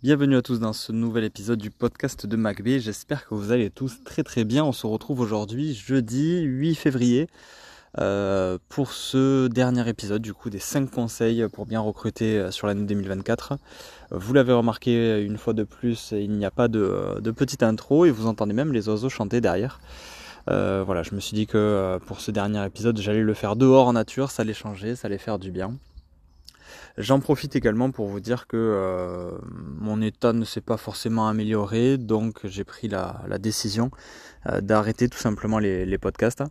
Bienvenue à tous dans ce nouvel épisode du podcast de MacB. J'espère que vous allez tous très très bien. On se retrouve aujourd'hui jeudi 8 février euh, pour ce dernier épisode du coup des 5 conseils pour bien recruter euh, sur l'année 2024. Vous l'avez remarqué une fois de plus, il n'y a pas de, de, petite intro et vous entendez même les oiseaux chanter derrière. Euh, voilà, je me suis dit que pour ce dernier épisode, j'allais le faire dehors en nature, ça allait changer, ça allait faire du bien. J'en profite également pour vous dire que euh, mon état ne s'est pas forcément amélioré, donc j'ai pris la, décision euh, d'arrêter tout simplement les, podcasts.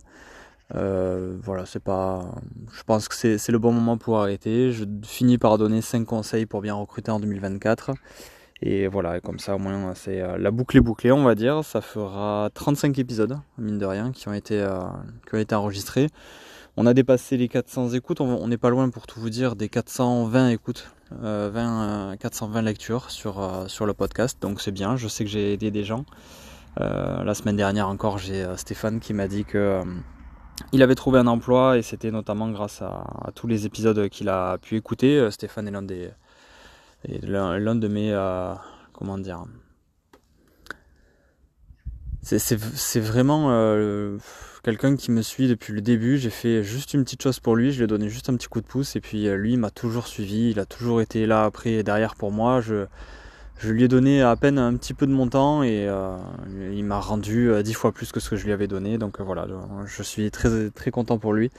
Euh, voilà, c'est pas. Je pense que c'est le bon moment pour arrêter. Je finis par donner 5 conseils pour bien recruter en 2024. Et voilà, comme ça au moins c'est la boucle est bouclée, on va dire. Ça fera 35 épisodes, mine de rien, qui ont été, qui ont été enregistrés. On a dépassé les 400 écoutes, on n'est pas loin pour tout vous dire des 420 écoutes, 20, 420 lectures sur, euh, sur le podcast, donc c'est bien, je sais que j'ai aidé des gens. Euh, la semaine dernière encore, j'ai euh, Stéphane qui m'a dit que il avait trouvé un emploi et c'était notamment grâce à, tous les épisodes qu'il a pu écouter. Stéphane est l'un l'un de mes comment dire c'est vraiment quelqu'un qui me suit depuis le début. J'ai fait juste une petite chose pour lui, je lui ai donné juste un petit coup de pouce et puis euh, lui m'a toujours suivi, il a toujours été là après et derrière pour moi. Je, lui ai donné à peine un petit peu de mon temps et euh, il m'a rendu euh, dix fois plus que ce que je lui avais donné. Donc voilà, je suis très très content pour lui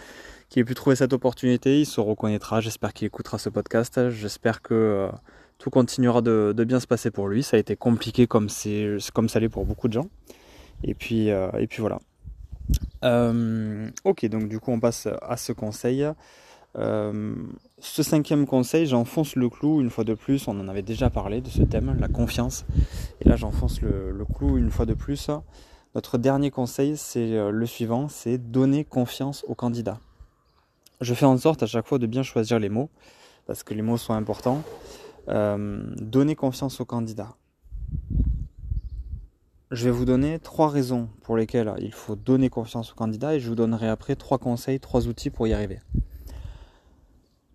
qu'il ait pu trouver cette opportunité. Il se reconnaîtra. J'espère qu'il écoutera ce podcast. J'espère que tout continuera de, de, bien se passer pour lui. Ça a été compliqué comme c'est comme ça l'est pour beaucoup de gens. Et puis et puis voilà. Euh, ok, donc du coup on passe à ce conseil. Euh, ce cinquième conseil, j'enfonce le clou une fois de plus. On en avait déjà parlé de ce thème, la confiance. Et là, j'enfonce le, clou une fois de plus. Notre dernier conseil, c'est euh, le suivant c'est donner confiance au candidat. Je fais en sorte à chaque fois de bien choisir les mots, parce que les mots sont importants. donner confiance au candidat. Je vais vous donner trois raisons pour lesquelles il faut donner confiance au candidat et je vous donnerai après trois conseils, trois outils pour y arriver.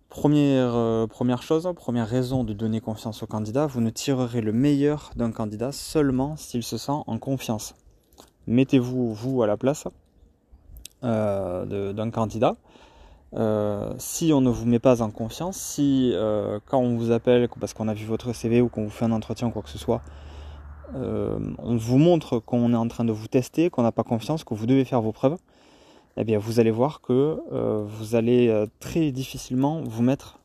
Première, euh, première chose, première raison de donner confiance au candidat, vous ne tirerez le meilleur d'un candidat seulement s'il se sent en confiance. Mettez-vous, vous, à la place euh, d'un candidat. Euh, si on ne vous met pas en confiance, si quand on vous appelle parce qu'on a vu votre CV ou qu'on vous fait un entretien ou quoi que ce soit, euh, on vous montre qu'on est en train de vous tester, qu'on n'a pas confiance, que vous devez faire vos preuves, eh bien vous allez voir que euh, vous allez euh, très difficilement vous mettre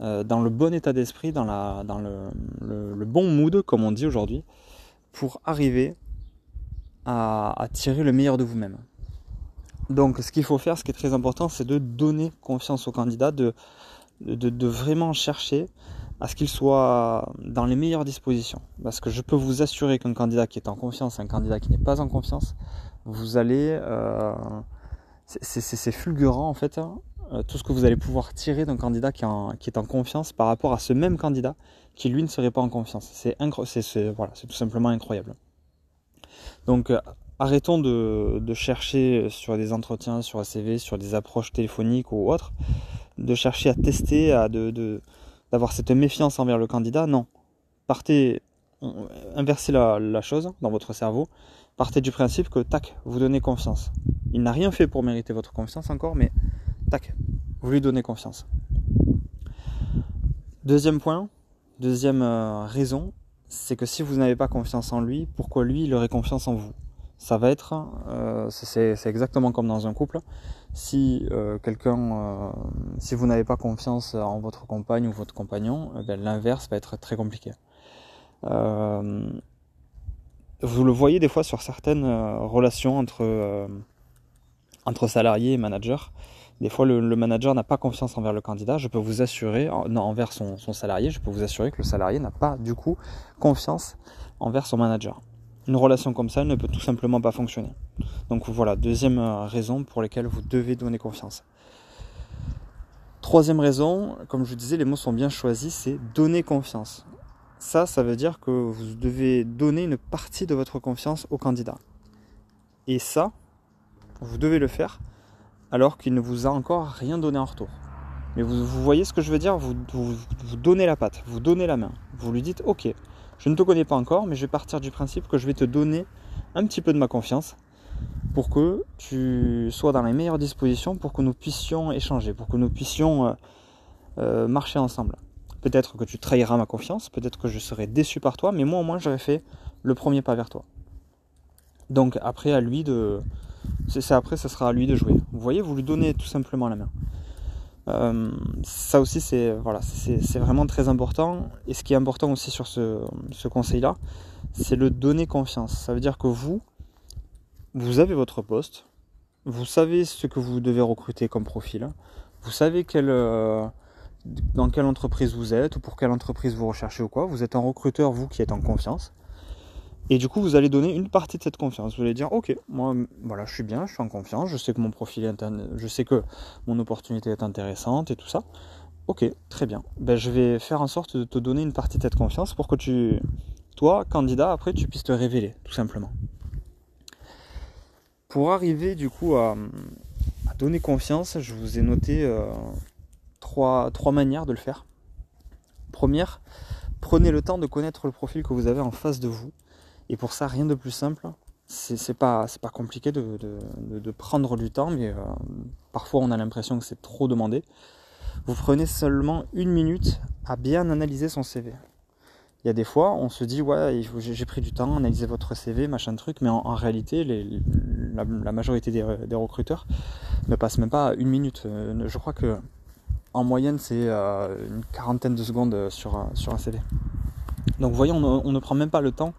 dans le bon état d'esprit, dans, le, bon mood, comme on dit aujourd'hui, pour arriver à, tirer le meilleur de vous-même. Donc ce qu'il faut faire, ce qui est très important, c'est de donner confiance au candidat, de vraiment chercher à ce qu'il soit dans les meilleures dispositions. Parce que je peux vous assurer qu'un candidat qui est en confiance, un candidat qui n'est pas en confiance, vous allez... Euh, c'est fulgurant en fait, hein, euh, tout ce que vous allez pouvoir tirer d'un candidat qui, est en confiance par rapport à ce même candidat qui lui ne serait pas en confiance. C'est tout simplement incroyable. Donc euh, arrêtons de, chercher sur des entretiens, sur un CV, sur des approches téléphoniques ou autres, de chercher à tester, à de d'avoir cette méfiance envers le candidat. Non. Partez, inversez la, chose dans votre cerveau. Partez du principe que, tac, vous donnez confiance. Il n'a rien fait pour mériter votre confiance encore, mais tac, vous lui donnez confiance. Deuxième point, deuxième euh, raison, c'est que si vous n'avez pas confiance en lui, pourquoi lui, il aurait confiance en vous? Ça va être, euh, c'est exactement comme dans un couple, si euh, quelqu'un, euh, si vous n'avez pas confiance en votre compagne ou votre compagnon, eh l'inverse va être très compliqué. Euh, vous le voyez des fois sur certaines relations entre, entre salariés et managers. Des fois, le, manager n'a pas confiance envers le candidat. Je peux vous assurer, non, envers son, son salarié, je peux vous assurer que le salarié n'a pas du coup confiance envers son manager une relation comme ça ne peut tout simplement pas fonctionner. Donc voilà, deuxième euh, raison pour laquelle vous devez donner confiance. Troisième raison, comme je vous disais, les mots sont bien choisis, c'est donner confiance. Ça, ça veut dire que vous devez donner une partie de votre confiance au candidat. Et ça, vous devez le faire alors qu'il ne vous a encore rien donné en retour. Mais vous, voyez ce que je veux dire? Vous, vous, donnez la patte, vous donnez la main. Vous lui dites, ok, Je ne te connais pas encore, mais je vais partir du principe que je vais te donner un petit peu de ma confiance pour que tu sois dans les meilleures dispositions pour que nous puissions échanger, pour que nous puissions euh, euh, marcher ensemble. Peut-être que tu trahiras ma confiance, peut-être que je serai déçu par toi, mais moi au moins j'aurais fait le premier pas vers toi. Donc après à lui de, après ce sera à lui de jouer. Vous voyez, vous lui donnez tout simplement la main. Euh, ça aussi c'est voilà, c'est vraiment très important. Et ce qui est important aussi sur ce, ce conseil-là, c'est le donner confiance. Ça veut dire que vous, vous avez votre poste, vous savez ce que vous devez recruter comme profil, vous savez euh, dans quelle entreprise vous êtes ou pour quelle entreprise vous recherchez ou quoi. Vous êtes un recruteur, vous qui êtes en confiance. Et du coup, vous allez donner une partie de cette confiance. Vous allez dire, ok, moi, voilà, je suis bien, je suis en confiance, je sais que mon profil est, je sais que mon opportunité est intéressante et tout ça. Ok, très bien. Ben, je vais faire en sorte de te donner une partie de cette confiance pour que tu, toi, candidat, après, tu puisses te révéler, tout simplement. Pour arriver du coup à, donner confiance, je vous ai noté euh, trois, trois manières de le faire. Première, prenez le temps de connaître le profil que vous avez en face de vous. Et pour ça, rien de plus simple. C'est pas, pas compliqué de, prendre du temps, mais euh, parfois on a l'impression que c'est trop demandé. Vous prenez seulement une minute à bien analyser son CV il y a des fois, on se dit, ouais, j'ai pris du temps, analyser votre CV, machin truc, mais en, réalité, la, majorité des, recruteurs ne passent même pas une minute. Euh, je crois que en moyenne, c'est euh, une quarantaine de secondes sur un CV. Donc, vous voyez, on, ne prend même pas le temps,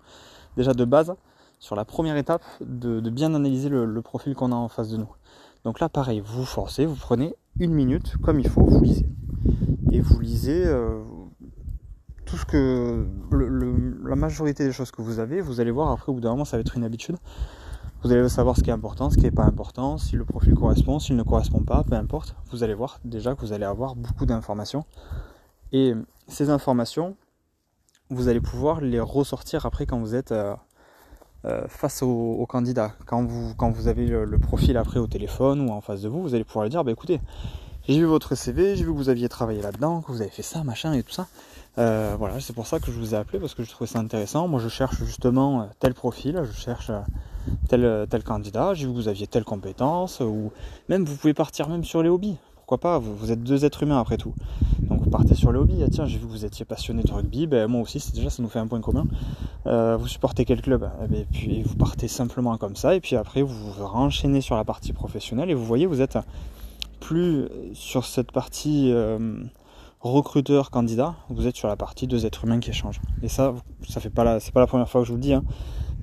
déjà de base, sur la première étape, de, bien analyser le, profil qu'on a en face de nous. Donc là, pareil, vous forcez, vous prenez une minute, comme il faut, vous lisez. Et vous lisez, euh, tout ce que la majorité des choses que vous avez, vous allez voir après au bout d'un moment ça va être une habitude. Vous allez savoir ce qui est important, ce qui n'est pas important, si le profil correspond, s'il ne correspond pas, peu importe. Vous allez voir déjà que vous allez avoir beaucoup d'informations. Et ces informations, vous allez pouvoir les ressortir après quand vous êtes euh, euh, face au, candidat. Quand vous, avez le, profil après au téléphone ou en face de vous, vous allez pouvoir lui dire, bah écoutez, j'ai vu votre CV, j'ai vu que vous aviez travaillé là-dedans, que vous avez fait ça, machin et tout ça. Euh, voilà, c'est pour ça que je vous ai appelé parce que je trouvais ça intéressant. Moi, je cherche justement tel profil, je cherche tel, tel candidat. J'ai vu que vous aviez telle compétence, ou même vous pouvez partir même sur les hobbies. Pourquoi pas vous, êtes deux êtres humains après tout. Donc vous partez sur les hobbies. Ah, tiens, j'ai vu que vous étiez passionné de rugby. Ben, moi aussi, déjà ça nous fait un point commun. vous supportez quel club? Et eh ben, puis vous partez simplement comme ça. Et puis après, vous vous renchaînez sur la partie professionnelle et vous voyez, vous êtes plus sur cette partie recruteur candidat, vous êtes sur la partie deux êtres humains qui échangent. Et ça, ça fait pas la, c'est pas la première fois que je vous le dis, hein,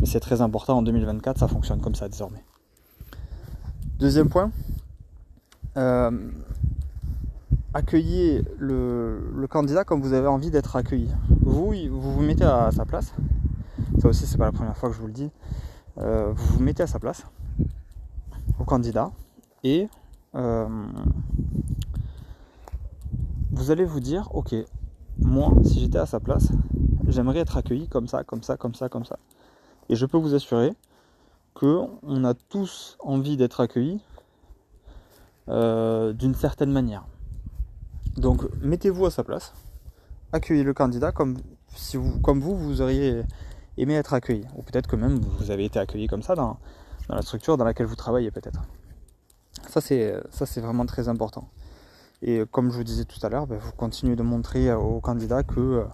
mais c'est très important en 2024, ça fonctionne comme ça désormais. Deuxième point, euh, accueillez le, candidat comme vous avez envie d'être accueilli. Vous, vous vous mettez à sa place. Ça aussi, c'est pas la première fois que je vous le dis. Euh, vous vous mettez à sa place, au candidat, et euh, vous allez vous dire, ok, moi, si j'étais à sa place, j'aimerais être accueilli comme ça, comme ça, comme ça, comme ça. Et je peux vous assurer que on a tous envie d'être accueillis euh, d'une certaine manière. Donc mettez-vous à sa place, accueillez le candidat comme si vous, comme vous, vous auriez aimé être accueilli. Ou peut-être que même vous avez été accueilli comme ça dans, la structure dans laquelle vous travaillez peut-être. Ça c'est ça c'est vraiment très important. Et comme je vous disais tout à l'heure, ben, vous continuez de montrer au candidat que euh,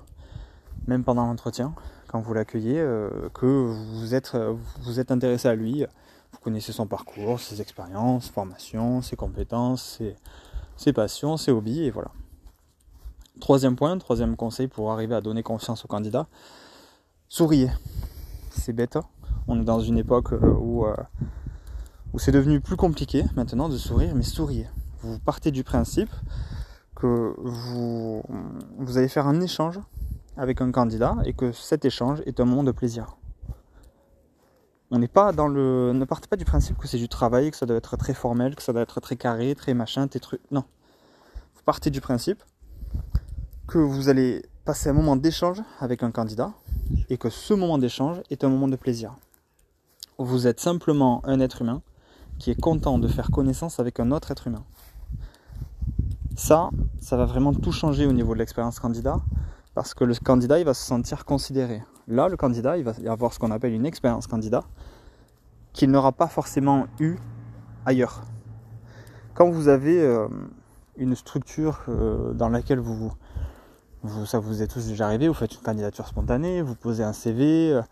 même pendant l'entretien, quand vous l'accueillez, euh, que vous êtes, vous êtes intéressé à lui, vous connaissez son parcours, ses expériences, formations, ses compétences, ses, passions, ses hobbies, et voilà. Troisième point, troisième conseil pour arriver à donner confiance au candidat, souriez. C'est bête, hein. on est dans une époque euh, où, où c'est devenu plus compliqué maintenant de sourire, mais souriez vous partez du principe que vous, vous allez faire un échange avec un candidat et que cet échange est un moment de plaisir. On n'est pas dans le. Ne partez pas du principe que c'est du travail, que ça doit être très formel, que ça doit être très carré, très machin, très truc. Non. Vous partez du principe que vous allez passer un moment d'échange avec un candidat et que ce moment d'échange est un moment de plaisir. Vous êtes simplement un être humain qui est content de faire connaissance avec un autre être humain. Ça, ça va vraiment tout changer au niveau de l'expérience candidat, parce que le candidat, il va se sentir considéré. Là, le candidat, il va y avoir ce qu'on appelle une expérience candidat qu'il n'aura pas forcément eu ailleurs. Quand vous avez euh, une structure euh, dans laquelle vous, vous, ça vous est tous déjà arrivé, vous faites une candidature spontanée, vous posez un CV, euh,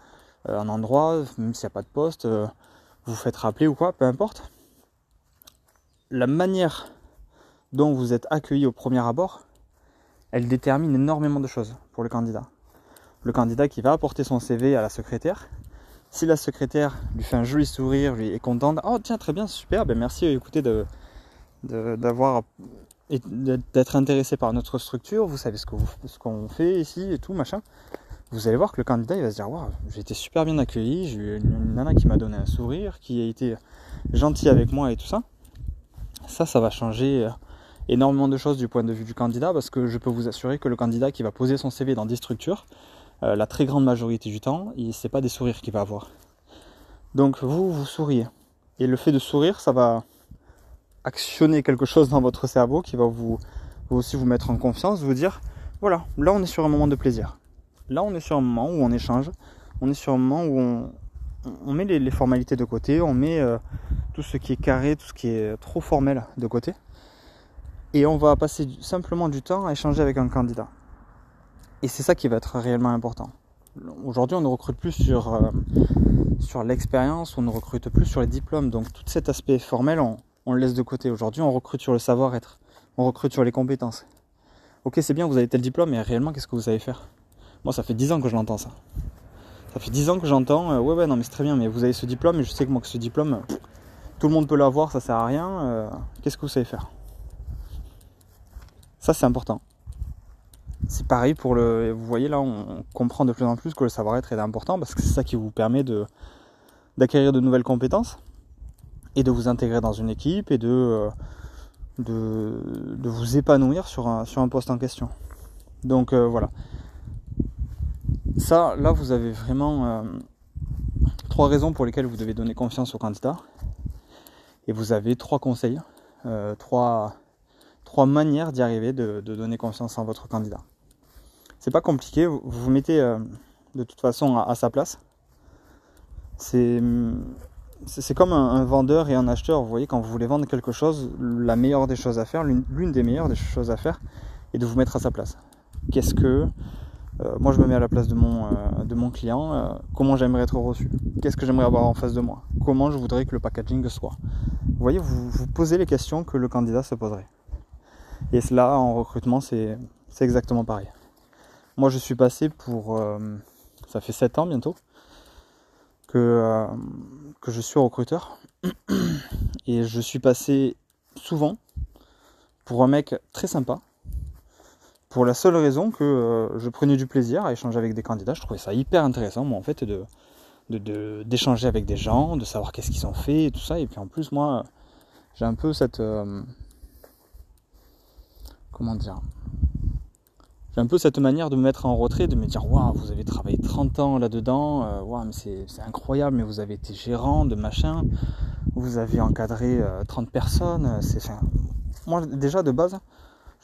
un endroit, même s'il n'y a pas de poste, vous faites rappeler ou quoi, peu importe. La manière dont vous êtes accueilli au premier abord, elle détermine énormément de choses pour le candidat. Le candidat qui va apporter son CV à la secrétaire, si la secrétaire lui fait un joli sourire, lui est contente, oh tiens très bien, super, ben merci, écoutez de d'avoir d'être intéressé par notre structure, vous savez ce qu'on fait ici et tout, machin. Vous allez voir que le candidat il va se dire waouh, j'ai été super bien accueilli, j'ai eu une, nana qui m'a donné un sourire, qui a été gentil avec moi et tout ça. Ça, ça va changer euh, énormément de choses du point de vue du candidat parce que je peux vous assurer que le candidat qui va poser son CV dans des structures, euh, la très grande majorité du temps, c'est pas des sourires qu'il va avoir. Donc vous, vous souriez. Et le fait de sourire, ça va actionner quelque chose dans votre cerveau qui va vous, aussi vous mettre en confiance, vous dire, voilà, là on est sur un moment de plaisir. Là on est sur un moment où on échange, on est sur un moment où on, met les, formalités de côté, on met euh, tout ce qui est carré, tout ce qui est trop formel de côté. Et on va passer simplement du temps à échanger avec un candidat. Et c'est ça qui va être réellement important. Aujourd'hui, on ne recrute plus sur, euh, sur l'expérience, on ne recrute plus sur les diplômes. Donc tout cet aspect formel, on, on le laisse de côté. Aujourd'hui, on recrute sur le savoir-être. On recrute sur les compétences. Ok, c'est bien, vous avez tel diplôme, mais réellement, qu'est-ce que vous savez faire? Moi, ça fait 10 ans que je l'entends, ça. Ça fait 10 ans que j'entends, euh, ouais, ouais, non, mais c'est très bien, mais vous avez ce diplôme, et je sais que moi, que ce diplôme, tout le monde peut l'avoir, ça sert à rien. Euh, qu'est-ce que vous savez faire? Ça, c'est important c'est pareil pour le. Vous voyez là, on comprend de plus en plus que le savoir-être est important parce que c'est ça qui vous permet de d'acquérir de nouvelles compétences et de vous intégrer dans une équipe et de, euh, de, vous épanouir sur un, sur un poste en question. Donc euh, voilà. Ça, là, vous avez vraiment euh, trois raisons pour lesquelles vous devez donner confiance au candidat. Et vous avez trois conseils, trois, trois manières d'y arriver, de, donner confiance en votre candidat. C'est pas compliqué, vous vous mettez euh, de toute façon à, sa place. C'est c'est comme un, vendeur et un acheteur. Vous voyez, quand vous voulez vendre quelque chose, la meilleure des choses à faire, l'une des meilleures des choses à faire, est de vous mettre à sa place. Qu'est-ce que euh, moi je me mets à la place de mon, euh, de mon client, comment j'aimerais être reçu, qu'est-ce que j'aimerais avoir en face de moi, comment je voudrais que le packaging soit? Vous voyez, vous, vous posez les questions que le candidat se poserait. Et cela en recrutement, c'est exactement pareil. Moi, je suis passé pour. Euh, ça fait 7 ans bientôt que, euh, que je suis recruteur. Et je suis passé souvent pour un mec très sympa. Pour la seule raison que euh, je prenais du plaisir à échanger avec des candidats. Je trouvais ça hyper intéressant, moi, en fait, de d'échanger avec des gens, de savoir qu'est-ce qu'ils ont fait et tout ça. Et puis en plus, moi, j'ai un peu cette comment dire j'ai un peu cette manière de me mettre en retrait, de me dire waouh, vous avez travaillé 30 ans là-dedans, euh, waouh, mais c'est incroyable, mais vous avez été gérant de machin, vous avez encadré 30 euh, personnes. C'est moi déjà de base,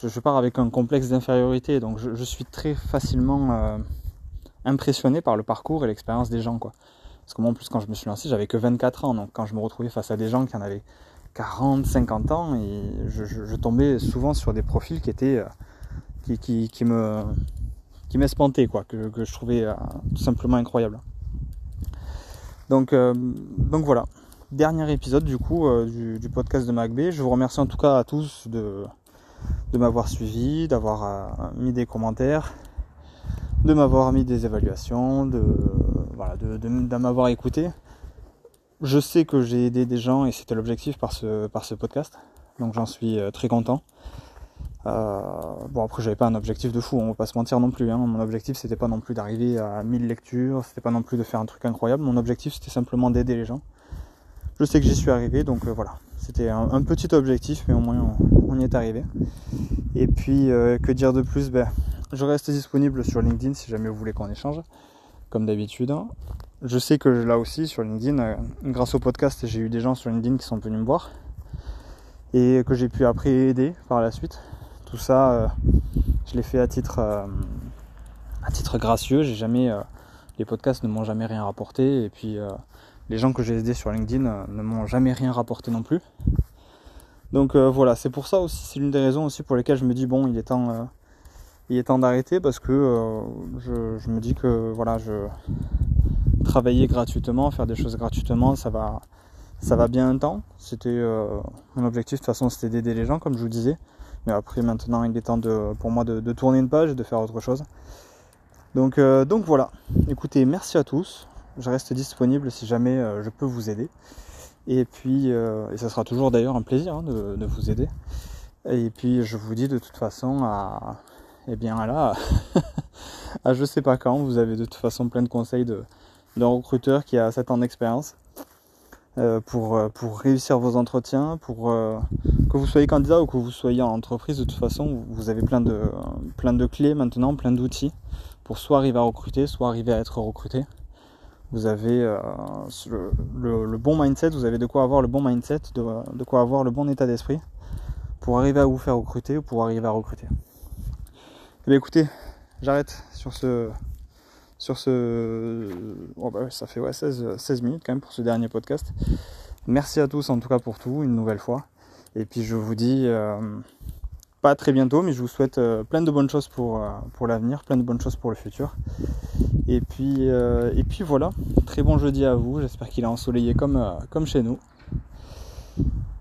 je, pars avec un complexe d'infériorité, donc je, suis très facilement euh, impressionné par le parcours et l'expérience des gens. Parce que moi, en plus, quand je me suis lancé, j'avais que 24 ans, donc quand je me retrouvais face à des gens qui en avaient 40, 50 ans, et je, tombais souvent sur des profils qui étaient euh, qui, me qui m'espantaient, quoi, que, je trouvais euh, tout simplement incroyable. Donc, euh, donc voilà, dernier épisode du coup du, podcast de MacB. Je vous remercie en tout cas à tous de, de m'avoir suivi, d'avoir mis des commentaires, de m'avoir mis des évaluations, de, voilà, de, de m'avoir écouté je sais que j'ai aidé des gens et c'était l'objectif par ce, par ce podcast. Donc j'en suis euh, très content. Euh, bon après j'avais pas un objectif de fou, on va pas se mentir non plus. Hein. Mon objectif c'était pas non plus d'arriver à 1000 lectures, c'était pas non plus de faire un truc incroyable. Mon objectif c'était simplement d'aider les gens. Je sais que j'y suis arrivé, donc euh, voilà. C'était un, petit objectif, mais au moins on, y est arrivé. Et puis que dire de plus? Ben, Je reste disponible sur LinkedIn si jamais vous voulez qu'on échange, comme d'habitude. Je sais que là aussi sur LinkedIn, euh, grâce au podcast, j'ai eu des gens sur LinkedIn qui sont venus me voir et que j'ai pu après aider par la suite. Tout ça, euh, je l'ai fait à titre, euh, à titre gracieux. J'ai jamais Les podcasts ne m'ont jamais rien rapporté et puis les gens que j'ai aidés sur LinkedIn ne m'ont jamais rien rapporté non plus. Donc voilà, c'est pour ça aussi, c'est l'une des raisons aussi pour lesquelles je me dis bon, il est temps, il est temps d'arrêter parce que je, je, me dis que voilà, je travailler gratuitement, faire des choses gratuitement, ça va, ça va bien un temps. C'était euh, mon objectif de toute façon, c'était d'aider les gens, comme je vous disais. Mais après, maintenant, il est temps de, pour moi de, tourner une page et de faire autre chose. Donc, euh, donc voilà. Écoutez, merci à tous. Je reste disponible si jamais euh, je peux vous aider. Et puis, et ça sera toujours d'ailleurs un plaisir hein, de, vous aider. Et puis, je vous dis de toute façon à, eh bien là, à je sais pas quand. Vous avez de toute façon plein de conseils de, d'un recruteur qui a 7 ans d'expérience euh, pour, euh, pour réussir vos entretiens, pour euh, que vous soyez candidat ou que vous soyez en entreprise, de toute façon, vous avez plein de, de clés maintenant, plein d'outils pour soit arriver à recruter, soit arriver à être recruté. Vous avez le, bon mindset, vous avez de quoi avoir le bon mindset, de, de quoi avoir le bon état d'esprit pour arriver à vous faire recruter ou pour arriver à recruter. Eh écoutez, j'arrête sur ce, sur ce. Oh bah ça fait ouais, 16, 16 minutes quand même pour ce dernier podcast. Merci à tous en tout cas pour tout, une nouvelle fois. Et puis je vous dis euh, pas très bientôt, mais je vous souhaite euh, plein de bonnes choses pour, euh, pour l'avenir, plein de bonnes choses pour le futur. Et puis, et puis voilà, très bon jeudi à vous, j'espère qu'il est ensoleillé comme, comme chez nous.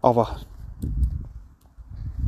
Au revoir.